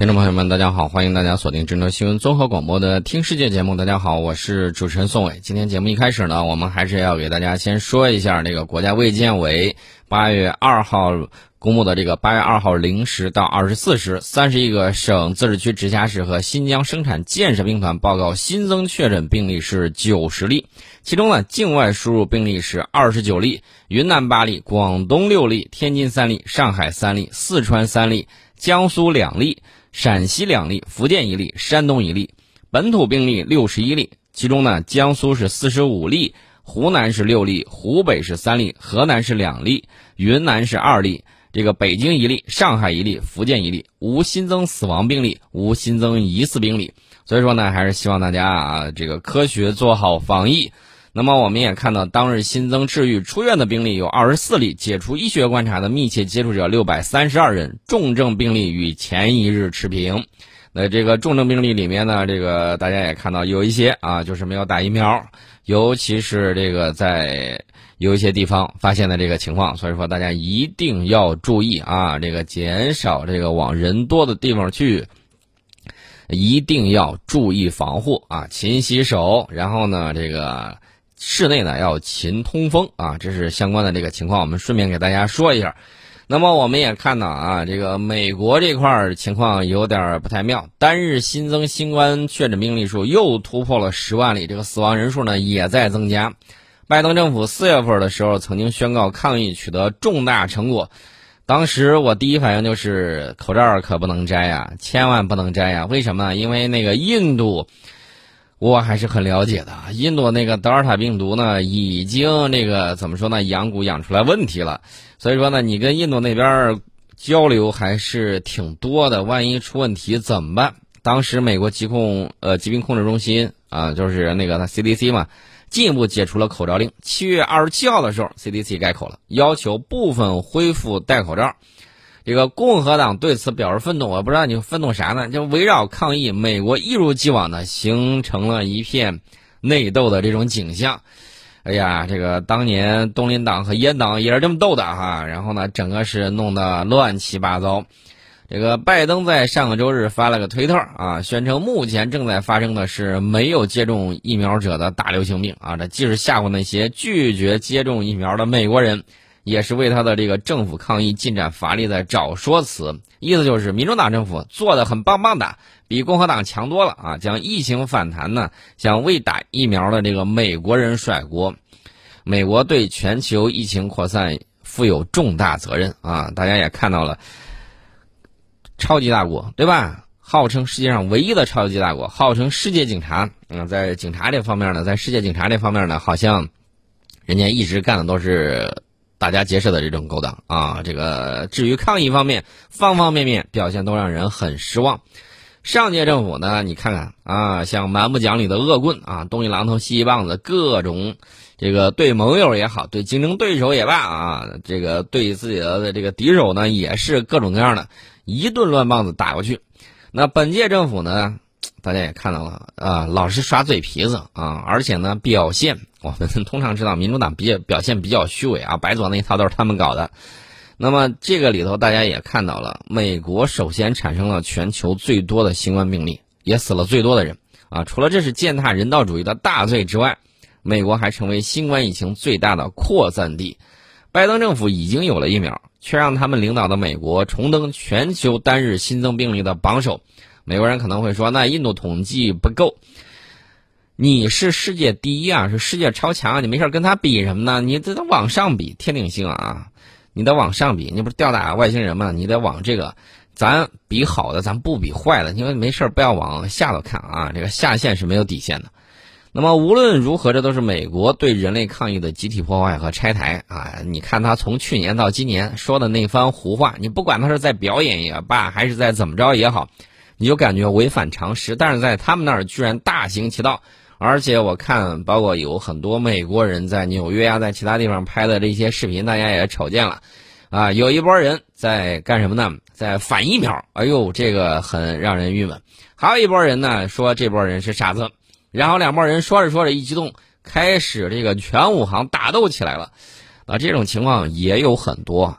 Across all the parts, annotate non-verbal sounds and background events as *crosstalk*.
听众朋友们，大家好，欢迎大家锁定郑州新闻综合广播的《听世界》节目。大家好，我是主持人宋伟。今天节目一开始呢，我们还是要给大家先说一下这个国家卫健委八月二号公布的这个八月二号零时到二十四时，三十一个省、自治区、直辖市和新疆生产建设兵团报告新增确诊病例是九十例，其中呢，境外输入病例是二十九例，云南八例，广东六例，天津三例，上海三例，四川三例，江苏两例。陕西两例，福建一例，山东一例，本土病例六十一例，其中呢，江苏是四十五例，湖南是六例，湖北是三例，河南是两例，云南是二例，这个北京一例，上海一例，福建一例，无新增死亡病例，无新增疑似病例，所以说呢，还是希望大家啊，这个科学做好防疫。那么我们也看到，当日新增治愈出院的病例有二十四例，解除医学观察的密切接触者六百三十二人，重症病例与前一日持平。那这个重症病例里面呢，这个大家也看到有一些啊，就是没有打疫苗，尤其是这个在有一些地方发现的这个情况，所以说大家一定要注意啊，这个减少这个往人多的地方去，一定要注意防护啊，勤洗手，然后呢，这个。室内呢要勤通风啊，这是相关的这个情况，我们顺便给大家说一下。那么我们也看到啊，这个美国这块儿情况有点不太妙，单日新增新冠确诊病例数又突破了十万例，这个死亡人数呢也在增加。拜登政府四月份的时候曾经宣告抗疫取得重大成果，当时我第一反应就是口罩可不能摘呀，千万不能摘呀。为什么？因为那个印度。我还是很了解的。印度那个德尔塔病毒呢，已经那个怎么说呢，养蛊养出来问题了。所以说呢，你跟印度那边交流还是挺多的。万一出问题怎么办？当时美国疾控呃疾病控制中心啊，就是那个 CDC 嘛，进一步解除了口罩令。七月二十七号的时候，CDC 改口了，要求部分恢复戴口罩。这个共和党对此表示愤怒，我不知道你愤怒啥呢？就围绕抗议，美国一如既往的形成了一片内斗的这种景象。哎呀，这个当年东林党和阉党也是这么斗的哈，然后呢，整个是弄得乱七八糟。这个拜登在上个周日发了个推特啊，宣称目前正在发生的是没有接种疫苗者的大流行病啊，这既是吓唬那些拒绝接种疫苗的美国人。也是为他的这个政府抗疫进展乏力在找说辞，意思就是民主党政府做的很棒棒的，比共和党强多了啊！将疫情反弹呢，向未打疫苗的这个美国人甩锅。美国对全球疫情扩散负有重大责任啊！大家也看到了，超级大国对吧？号称世界上唯一的超级大国，号称世界警察。嗯，在警察这方面呢，在世界警察这方面呢，好像人家一直干的都是。大家结社的这种勾当啊，这个至于抗疫方面，方方面面表现都让人很失望。上届政府呢，你看看啊，像蛮不讲理的恶棍啊，东一榔头西一棒子，各种这个对盟友也好，对竞争对手也罢啊，这个对自己的这个敌手呢，也是各种各样的，一顿乱棒子打过去。那本届政府呢？大家也看到了啊，老是耍嘴皮子啊，而且呢，表现我们 *laughs* 通常知道，民主党比较表现比较虚伪啊，白左那一套都是他们搞的。那么这个里头，大家也看到了，美国首先产生了全球最多的新冠病例，也死了最多的人啊。除了这是践踏人道主义的大罪之外，美国还成为新冠疫情最大的扩散地。拜登政府已经有了疫苗，却让他们领导的美国重登全球单日新增病例的榜首。美国人可能会说：“那印度统计不够，你是世界第一啊，是世界超强，你没事跟他比什么呢？你这得往上比，天顶星啊！你得往上比，你不是吊打外星人吗？你得往这个，咱比好的，咱不比坏的，因为没事不要往下头看啊，这个下限是没有底线的。那么无论如何，这都是美国对人类抗疫的集体破坏和拆台啊！你看他从去年到今年说的那番胡话，你不管他是在表演也罢，还是在怎么着也好。”你就感觉违反常识，但是在他们那儿居然大行其道，而且我看包括有很多美国人在纽约啊，在其他地方拍的这些视频，大家也瞅见了，啊，有一波人在干什么呢？在反疫苗，哎呦，这个很让人郁闷。还有一波人呢，说这波人是傻子，然后两波人说着说着一激动，开始这个全武行打斗起来了，啊，这种情况也有很多。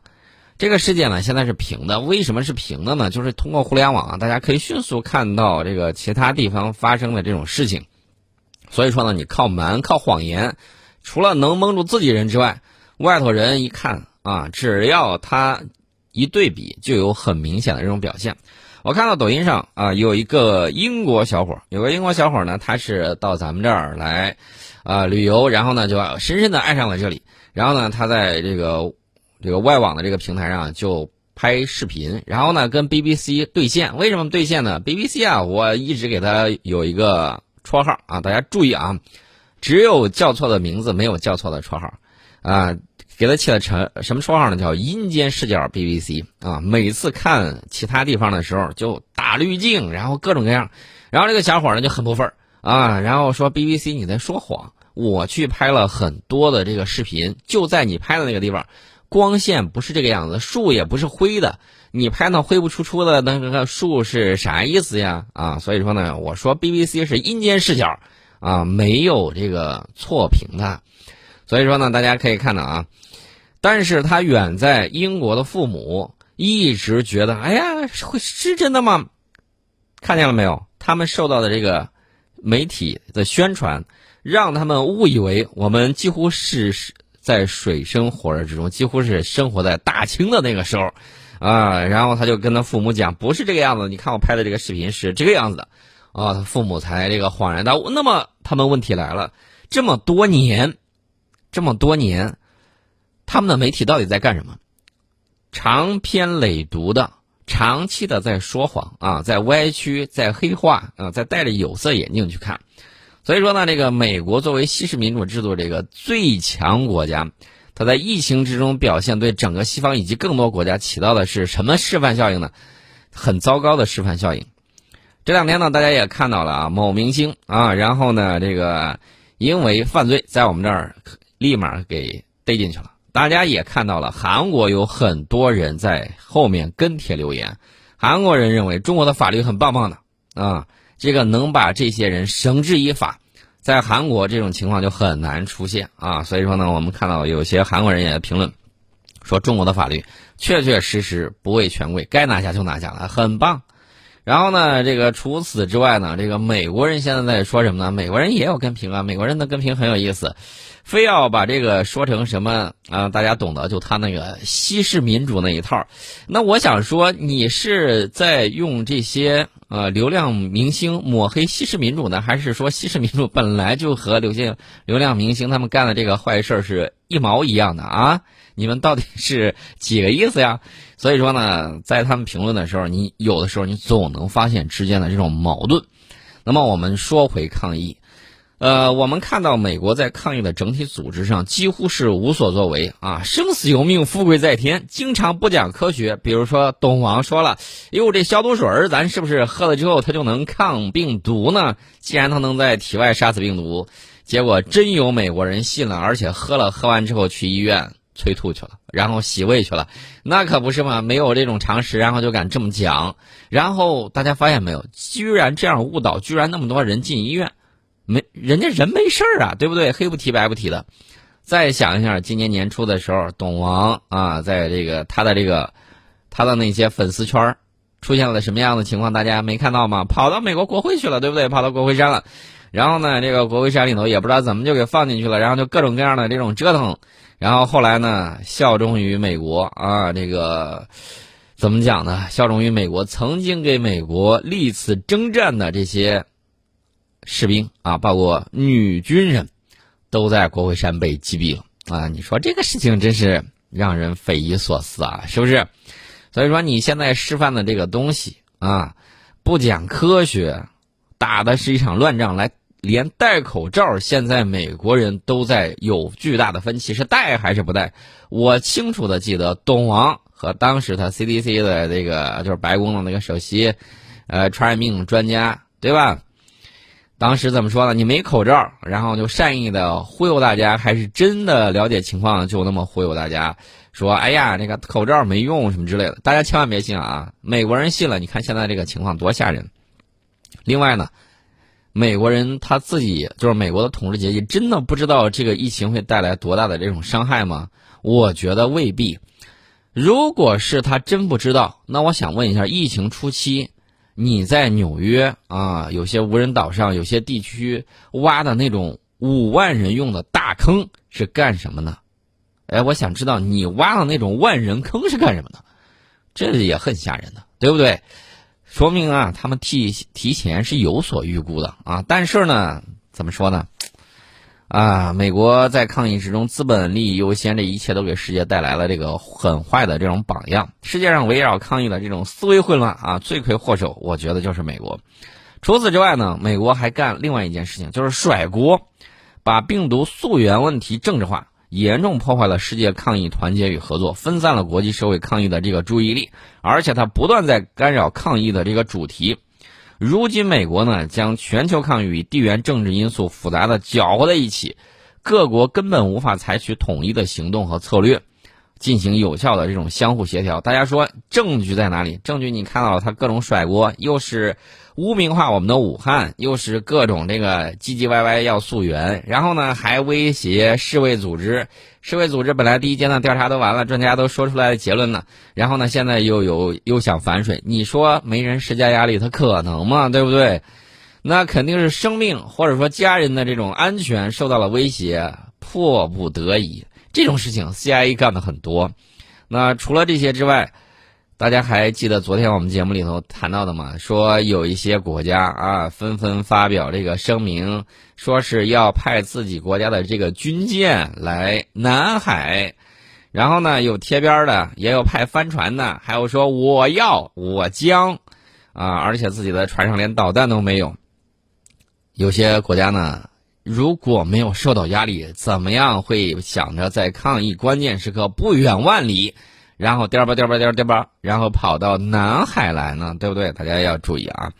这个世界呢现在是平的，为什么是平的呢？就是通过互联网啊，大家可以迅速看到这个其他地方发生的这种事情。所以说呢，你靠瞒、靠谎言，除了能蒙住自己人之外，外头人一看啊，只要他一对比，就有很明显的这种表现。我看到抖音上啊，有一个英国小伙，有个英国小伙呢，他是到咱们这儿来啊旅游，然后呢就深深的爱上了这里，然后呢他在这个。这个外网的这个平台上就拍视频，然后呢跟 BBC 对线。为什么对线呢？BBC 啊，我一直给他有一个绰号啊，大家注意啊，只有叫错的名字，没有叫错的绰号啊。给他起了成什么绰号呢？叫阴间视角 BBC 啊。每次看其他地方的时候就打滤镜，然后各种各样。然后这个小伙呢就很不忿儿啊，然后说 BBC 你在说谎，我去拍了很多的这个视频，就在你拍的那个地方。光线不是这个样子，树也不是灰的，你拍那灰不出出的那个树是啥意思呀？啊，所以说呢，我说 BBC 是阴间视角，啊，没有这个错评的，所以说呢，大家可以看到啊，但是他远在英国的父母一直觉得，哎呀，会是真的吗？看见了没有？他们受到的这个媒体的宣传，让他们误以为我们几乎是是。在水深火热之中，几乎是生活在大清的那个时候，啊，然后他就跟他父母讲，不是这个样子，你看我拍的这个视频是这个样子的，啊，他父母才这个恍然大悟。那么他们问题来了，这么多年，这么多年，他们的媒体到底在干什么？长篇累牍的，长期的在说谎啊，在歪曲，在黑化啊，在戴着有色眼镜去看。所以说呢，这个美国作为西式民主制度这个最强国家，它在疫情之中表现对整个西方以及更多国家起到的是什么示范效应呢？很糟糕的示范效应。这两天呢，大家也看到了啊，某明星啊，然后呢，这个因为犯罪在我们这儿立马给逮进去了。大家也看到了，韩国有很多人在后面跟帖留言，韩国人认为中国的法律很棒棒的啊。这个能把这些人绳之以法，在韩国这种情况就很难出现啊。所以说呢，我们看到有些韩国人也评论，说中国的法律确确实实不畏权贵，该拿下就拿下了，很棒。然后呢，这个除此之外呢，这个美国人现在在说什么呢？美国人也有跟评啊，美国人的跟评很有意思，非要把这个说成什么啊？大家懂得，就他那个西式民主那一套。那我想说，你是在用这些。呃，流量明星抹黑西式民主呢，还是说西式民主本来就和流些流量明星他们干的这个坏事是一毛一样的啊？你们到底是几个意思呀？所以说呢，在他们评论的时候，你有的时候你总能发现之间的这种矛盾。那么我们说回抗议。呃，我们看到美国在抗疫的整体组织上几乎是无所作为啊，生死由命，富贵在天，经常不讲科学。比如说，董王说了：“哟，这消毒水儿，咱是不是喝了之后它就能抗病毒呢？既然它能在体外杀死病毒，结果真有美国人信了，而且喝了，喝完之后去医院催吐去了，然后洗胃去了，那可不是嘛？没有这种常识，然后就敢这么讲。然后大家发现没有，居然这样误导，居然那么多人进医院。”没，人家人没事儿啊，对不对？黑不提白不提的。再想一下，今年年初的时候，董王啊，在这个他的这个他的那些粉丝圈出现了什么样的情况？大家没看到吗？跑到美国国会去了，对不对？跑到国会山了。然后呢，这个国会山里头也不知道怎么就给放进去了，然后就各种各样的这种折腾。然后后来呢，效忠于美国啊，这个怎么讲呢？效忠于美国，曾经给美国历次征战的这些。士兵啊，包括女军人，都在国会山被击毙了啊！你说这个事情真是让人匪夷所思啊，是不是？所以说你现在示范的这个东西啊，不讲科学，打的是一场乱仗。来，连戴口罩，现在美国人都在有巨大的分歧，是戴还是不戴？我清楚的记得，董王和当时他 CDC 的这个就是白宫的那个首席，呃，传染病专家，对吧？当时怎么说呢？你没口罩，然后就善意的忽悠大家，还是真的了解情况就那么忽悠大家？说哎呀，那个口罩没用什么之类的，大家千万别信啊！美国人信了，你看现在这个情况多吓人。另外呢，美国人他自己就是美国的统治阶级，真的不知道这个疫情会带来多大的这种伤害吗？我觉得未必。如果是他真不知道，那我想问一下，疫情初期你在纽约啊，有些无人岛上有些地区挖的那种五万人用的大坑是干什么呢？哎，我想知道你挖的那种万人坑是干什么的？这也很吓人的，对不对？说明啊，他们提提前是有所预估的啊。但是呢，怎么说呢？啊，美国在抗疫之中，资本利益优先，这一切都给世界带来了这个很坏的这种榜样。世界上围绕抗疫的这种思维混乱啊，罪魁祸首，我觉得就是美国。除此之外呢，美国还干另外一件事情，就是甩锅，把病毒溯源问题政治化。严重破坏了世界抗疫团结与合作，分散了国际社会抗疫的这个注意力，而且它不断在干扰抗疫的这个主题。如今，美国呢将全球抗疫与地缘政治因素复杂的搅和在一起，各国根本无法采取统一的行动和策略，进行有效的这种相互协调。大家说证据在哪里？证据你看到了，他各种甩锅，又是。污名化我们的武汉，又是各种这个唧唧歪歪要溯源，然后呢还威胁世卫组织。世卫组织本来第一阶段调查都完了，专家都说出来的结论呢，然后呢现在又有又想反水，你说没人施加压力，他可能吗？对不对？那肯定是生命或者说家人的这种安全受到了威胁，迫不得已。这种事情 CIA 干的很多。那除了这些之外。大家还记得昨天我们节目里头谈到的吗？说有一些国家啊，纷纷发表这个声明，说是要派自己国家的这个军舰来南海，然后呢，有贴边的，也有派帆船的，还有说我要我将，啊，而且自己的船上连导弹都没有。有些国家呢，如果没有受到压力，怎么样会想着在抗疫关键时刻不远万里？然后颠吧颠吧颠颠吧，然后跑到南海来呢，对不对？大家要注意啊！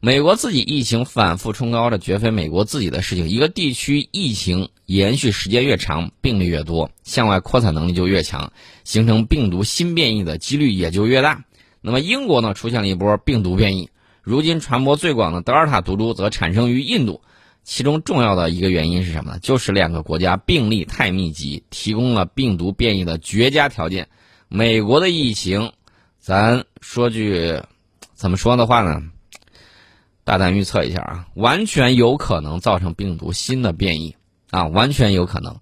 美国自己疫情反复冲高，这绝非美国自己的事情。一个地区疫情延续时间越长，病例越多，向外扩散能力就越强，形成病毒新变异的几率也就越大。那么英国呢，出现了一波病毒变异。如今传播最广的德尔塔毒株则产生于印度，其中重要的一个原因是什么呢？就是两个国家病例太密集，提供了病毒变异的绝佳条件。美国的疫情，咱说句怎么说的话呢？大胆预测一下啊，完全有可能造成病毒新的变异啊，完全有可能。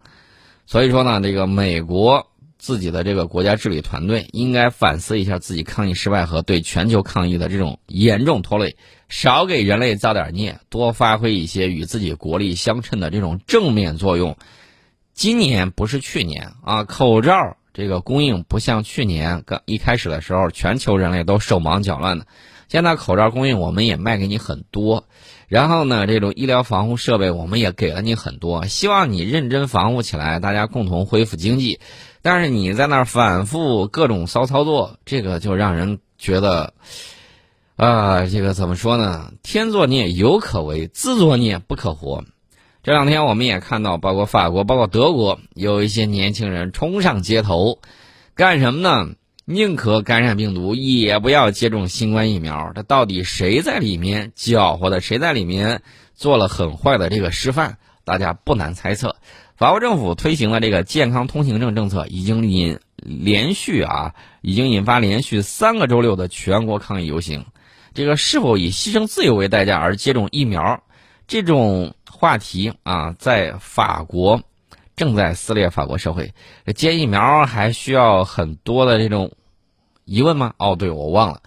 所以说呢，这个美国自己的这个国家治理团队应该反思一下自己抗疫失败和对全球抗疫的这种严重拖累，少给人类造点孽，多发挥一些与自己国力相称的这种正面作用。今年不是去年啊，口罩。这个供应不像去年刚一开始的时候，全球人类都手忙脚乱的。现在口罩供应我们也卖给你很多，然后呢，这种医疗防护设备我们也给了你很多，希望你认真防护起来，大家共同恢复经济。但是你在那儿反复各种骚操作，这个就让人觉得，啊，这个怎么说呢？天作孽犹可为，自作孽不可活。这两天我们也看到，包括法国、包括德国，有一些年轻人冲上街头，干什么呢？宁可感染病毒，也不要接种新冠疫苗。这到底谁在里面搅和的？谁在里面做了很坏的这个示范？大家不难猜测。法国政府推行了这个健康通行证政策，已经引连续啊，已经引发连续三个周六的全国抗议游行。这个是否以牺牲自由为代价而接种疫苗？这种。话题啊，在法国正在撕裂法国社会。接疫苗还需要很多的这种疑问吗？哦，对，我忘了，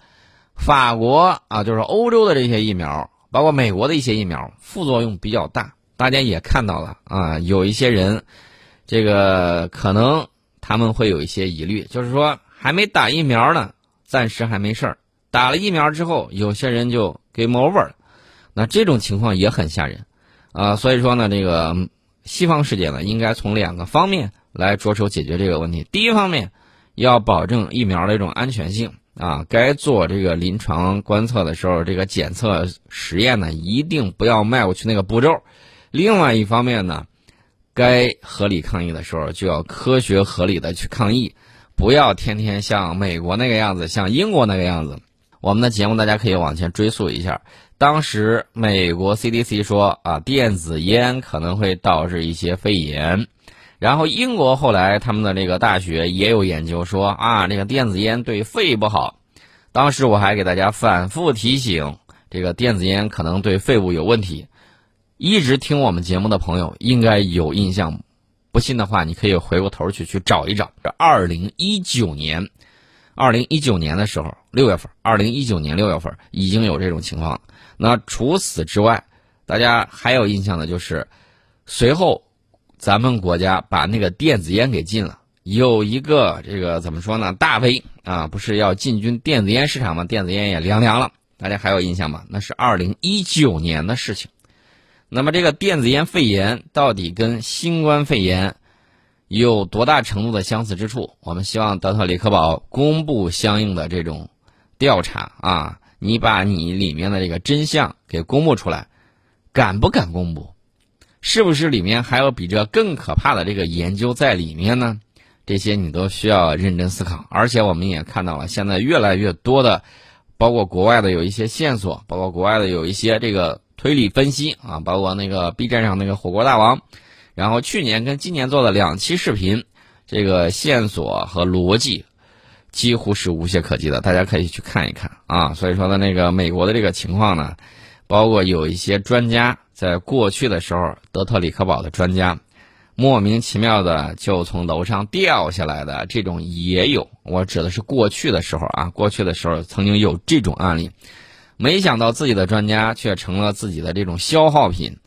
法国啊，就是欧洲的这些疫苗，包括美国的一些疫苗，副作用比较大。大家也看到了啊，有一些人，这个可能他们会有一些疑虑，就是说还没打疫苗呢，暂时还没事儿；打了疫苗之后，有些人就 game over 了。那这种情况也很吓人。啊，所以说呢，这个西方世界呢，应该从两个方面来着手解决这个问题。第一方面，要保证疫苗的这种安全性啊，该做这个临床观测的时候，这个检测实验呢，一定不要迈过去那个步骤。另外一方面呢，该合理抗疫的时候，就要科学合理的去抗疫，不要天天像美国那个样子，像英国那个样子。我们的节目大家可以往前追溯一下。当时美国 CDC 说啊，电子烟可能会导致一些肺炎，然后英国后来他们的这个大学也有研究说啊，这个电子烟对肺不好。当时我还给大家反复提醒，这个电子烟可能对肺部有问题。一直听我们节目的朋友应该有印象，不信的话你可以回过头去去找一找。这二零一九年，二零一九年的时候六月份，二零一九年六月份已经有这种情况了。那除此之外，大家还有印象的就是随后。咱们国家把那个电子烟给禁了，有一个这个怎么说呢？大 V 啊，不是要进军电子烟市场吗？电子烟也凉凉了，大家还有印象吗？那是二零一九年的事情。那么这个电子烟肺炎到底跟新冠肺炎有多大程度的相似之处？我们希望德特里克堡公布相应的这种调查啊，你把你里面的这个真相给公布出来，敢不敢公布？是不是里面还有比这更可怕的这个研究在里面呢？这些你都需要认真思考。而且我们也看到了，现在越来越多的，包括国外的有一些线索，包括国外的有一些这个推理分析啊，包括那个 B 站上那个火锅大王，然后去年跟今年做的两期视频，这个线索和逻辑几乎是无懈可击的，大家可以去看一看啊。所以说呢，那个美国的这个情况呢，包括有一些专家。在过去的时候，德特里克堡的专家莫名其妙的就从楼上掉下来的这种也有。我指的是过去的时候啊，过去的时候曾经有这种案例。没想到自己的专家却成了自己的这种消耗品，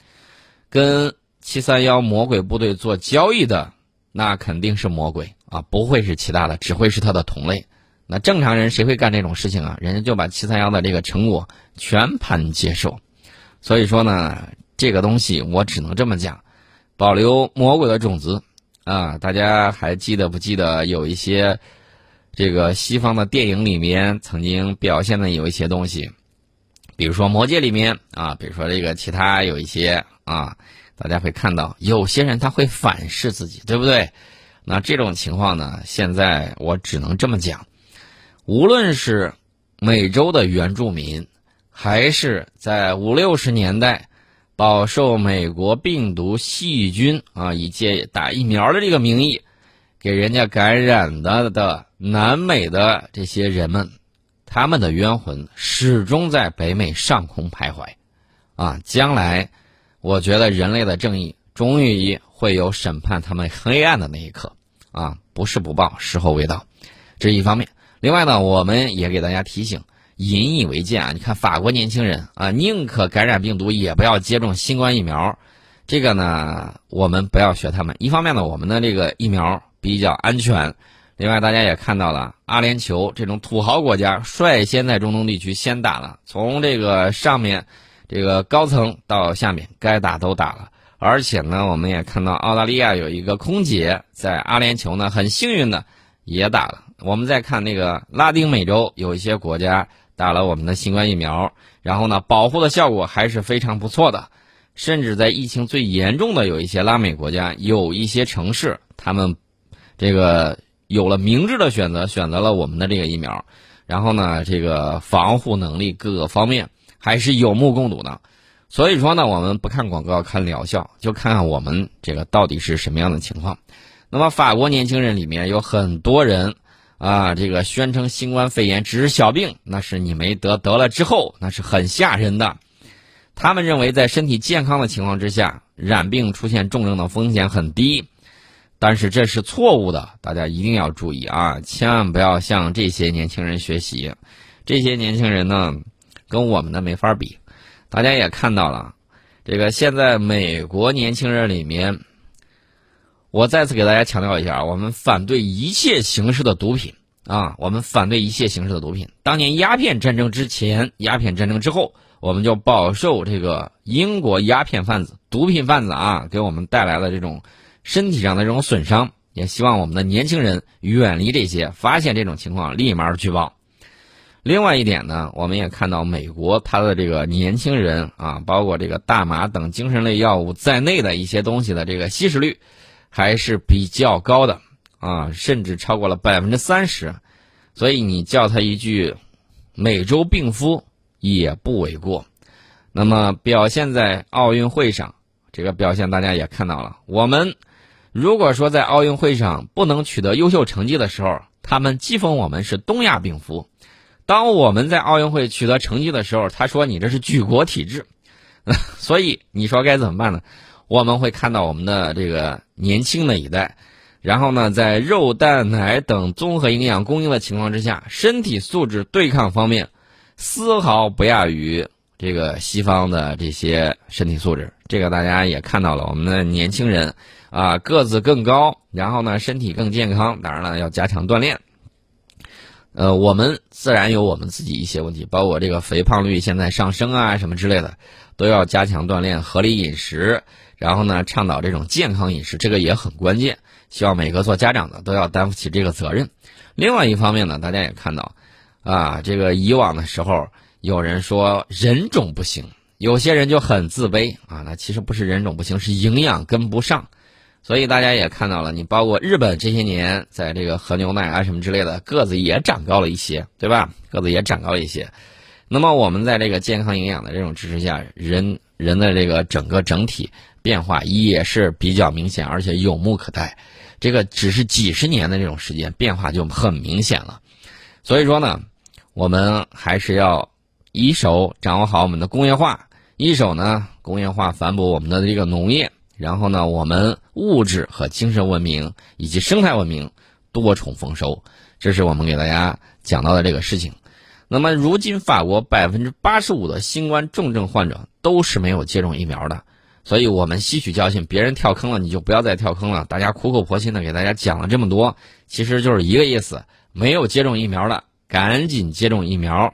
跟七三幺魔鬼部队做交易的那肯定是魔鬼啊，不会是其他的，只会是他的同类。那正常人谁会干这种事情啊？人家就把七三幺的这个成果全盘接受。所以说呢。这个东西我只能这么讲，保留魔鬼的种子啊！大家还记得不记得有一些这个西方的电影里面曾经表现的有一些东西，比如说《魔戒》里面啊，比如说这个其他有一些啊，大家会看到有些人他会反噬自己，对不对？那这种情况呢，现在我只能这么讲，无论是美洲的原住民，还是在五六十年代。饱受美国病毒细菌啊，以借打疫苗的这个名义，给人家感染的的南美的这些人们，他们的冤魂始终在北美上空徘徊，啊，将来，我觉得人类的正义终于会有审判他们黑暗的那一刻，啊，不是不报，时候未到，这是一方面。另外呢，我们也给大家提醒。引以为戒啊！你看法国年轻人啊，宁可感染病毒也不要接种新冠疫苗。这个呢，我们不要学他们。一方面呢，我们的这个疫苗比较安全；另外，大家也看到了，阿联酋这种土豪国家率先在中东地区先打了，从这个上面这个高层到下面该打都打了。而且呢，我们也看到澳大利亚有一个空姐在阿联酋呢，很幸运的也打了。我们再看那个拉丁美洲有一些国家。打了我们的新冠疫苗，然后呢，保护的效果还是非常不错的。甚至在疫情最严重的有一些拉美国家，有一些城市，他们这个有了明智的选择，选择了我们的这个疫苗。然后呢，这个防护能力各个方面还是有目共睹的。所以说呢，我们不看广告，看疗效，就看看我们这个到底是什么样的情况。那么，法国年轻人里面有很多人。啊，这个宣称新冠肺炎只是小病，那是你没得，得了之后那是很吓人的。他们认为在身体健康的情况之下，染病出现重症的风险很低，但是这是错误的，大家一定要注意啊，千万不要向这些年轻人学习。这些年轻人呢，跟我们的没法比。大家也看到了，这个现在美国年轻人里面。我再次给大家强调一下，我们反对一切形式的毒品啊！我们反对一切形式的毒品。当年鸦片战争之前、鸦片战争之后，我们就饱受这个英国鸦片贩子、毒品贩子啊给我们带来的这种身体上的这种损伤。也希望我们的年轻人远离这些，发现这种情况立马举报。另外一点呢，我们也看到美国它的这个年轻人啊，包括这个大麻等精神类药物在内的一些东西的这个吸食率。还是比较高的啊，甚至超过了百分之三十，所以你叫他一句“美洲病夫”也不为过。那么表现在奥运会上，这个表现大家也看到了，我们如果说在奥运会上不能取得优秀成绩的时候，他们讥讽我们是东亚病夫；当我们在奥运会取得成绩的时候，他说你这是举国体制。*laughs* 所以你说该怎么办呢？我们会看到我们的这个年轻的一代，然后呢，在肉蛋奶等综合营养供应的情况之下，身体素质对抗方面，丝毫不亚于这个西方的这些身体素质。这个大家也看到了，我们的年轻人啊个子更高，然后呢身体更健康。当然了，要加强锻炼。呃，我们自然有我们自己一些问题，包括这个肥胖率现在上升啊什么之类的，都要加强锻炼、合理饮食，然后呢倡导这种健康饮食，这个也很关键。希望每个做家长的都要担负起这个责任。另外一方面呢，大家也看到，啊，这个以往的时候有人说人种不行，有些人就很自卑啊，那其实不是人种不行，是营养跟不上。所以大家也看到了，你包括日本这些年在这个喝牛奶啊什么之类的，个子也长高了一些，对吧？个子也长高了一些。那么我们在这个健康营养的这种支持下，人人的这个整个整体变化也是比较明显，而且有目可待。这个只是几十年的这种时间，变化就很明显了。所以说呢，我们还是要一手掌握好我们的工业化，一手呢工业化反哺我们的这个农业。然后呢，我们物质和精神文明以及生态文明多重丰收，这是我们给大家讲到的这个事情。那么，如今法国百分之八十五的新冠重症患者都是没有接种疫苗的，所以我们吸取教训，别人跳坑了你就不要再跳坑了。大家苦口婆心的给大家讲了这么多，其实就是一个意思：没有接种疫苗的赶紧接种疫苗。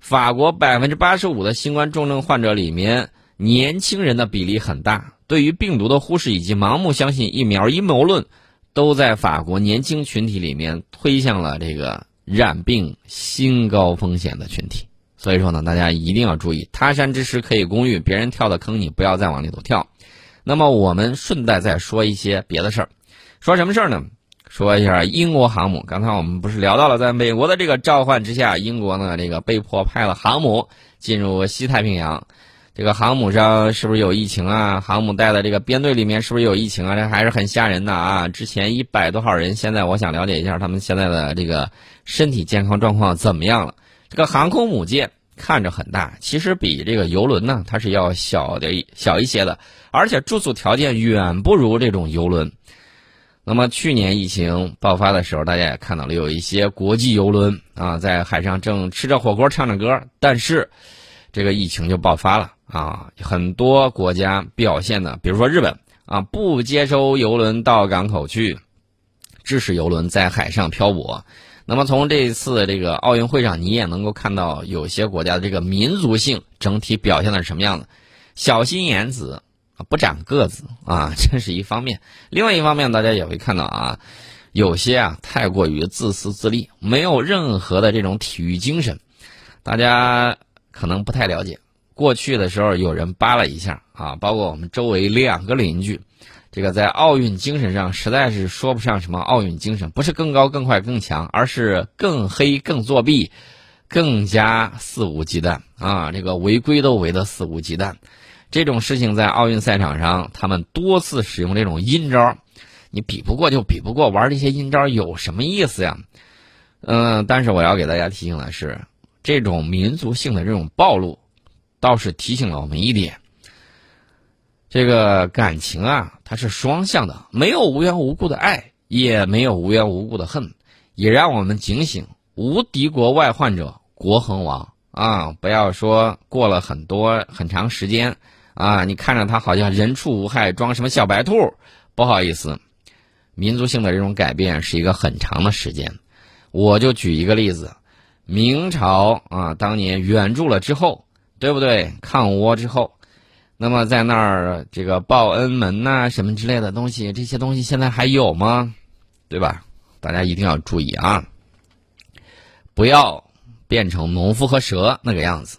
法国百分之八十五的新冠重症患者里面，年轻人的比例很大。对于病毒的忽视以及盲目相信疫苗阴谋论，都在法国年轻群体里面推向了这个染病新高风险的群体。所以说呢，大家一定要注意，他山之石可以攻玉，别人跳的坑你不要再往里头跳。那么我们顺带再说一些别的事儿，说什么事儿呢？说一下英国航母。刚才我们不是聊到了，在美国的这个召唤之下，英国呢这个被迫派了航母进入西太平洋。这个航母上是不是有疫情啊？航母带的这个编队里面是不是有疫情啊？这还是很吓人的啊！之前一百多号人，现在我想了解一下他们现在的这个身体健康状况怎么样了？这个航空母舰看着很大，其实比这个游轮呢，它是要小的小一些的，而且住宿条件远不如这种游轮。那么去年疫情爆发的时候，大家也看到了，有一些国际游轮啊，在海上正吃着火锅唱着歌，但是这个疫情就爆发了。啊，很多国家表现的，比如说日本啊，不接收游轮到港口去，致使游轮在海上漂泊。那么从这一次这个奥运会上，你也能够看到有些国家的这个民族性整体表现的是什么样的？小心眼子，不长个子啊，*laughs* 这是一方面。另外一方面，大家也会看到啊，有些啊太过于自私自利，没有任何的这种体育精神。大家可能不太了解。过去的时候，有人扒了一下啊，包括我们周围两个邻居，这个在奥运精神上实在是说不上什么奥运精神，不是更高、更快、更强，而是更黑、更作弊，更加肆无忌惮啊！这个违规都违得肆无忌惮，这种事情在奥运赛场上，他们多次使用这种阴招，你比不过就比不过，玩这些阴招有什么意思呀？嗯，但是我要给大家提醒的是，这种民族性的这种暴露。倒是提醒了我们一点：这个感情啊，它是双向的，没有无缘无故的爱，也没有无缘无故的恨，也让我们警醒：无敌国外患者，国恒亡啊！不要说过了很多很长时间啊，你看着他好像人畜无害，装什么小白兔？不好意思，民族性的这种改变是一个很长的时间。我就举一个例子：明朝啊，当年援助了之后。对不对？抗倭之后，那么在那儿这个报恩门呐，什么之类的东西，这些东西现在还有吗？对吧？大家一定要注意啊，不要变成农夫和蛇那个样子。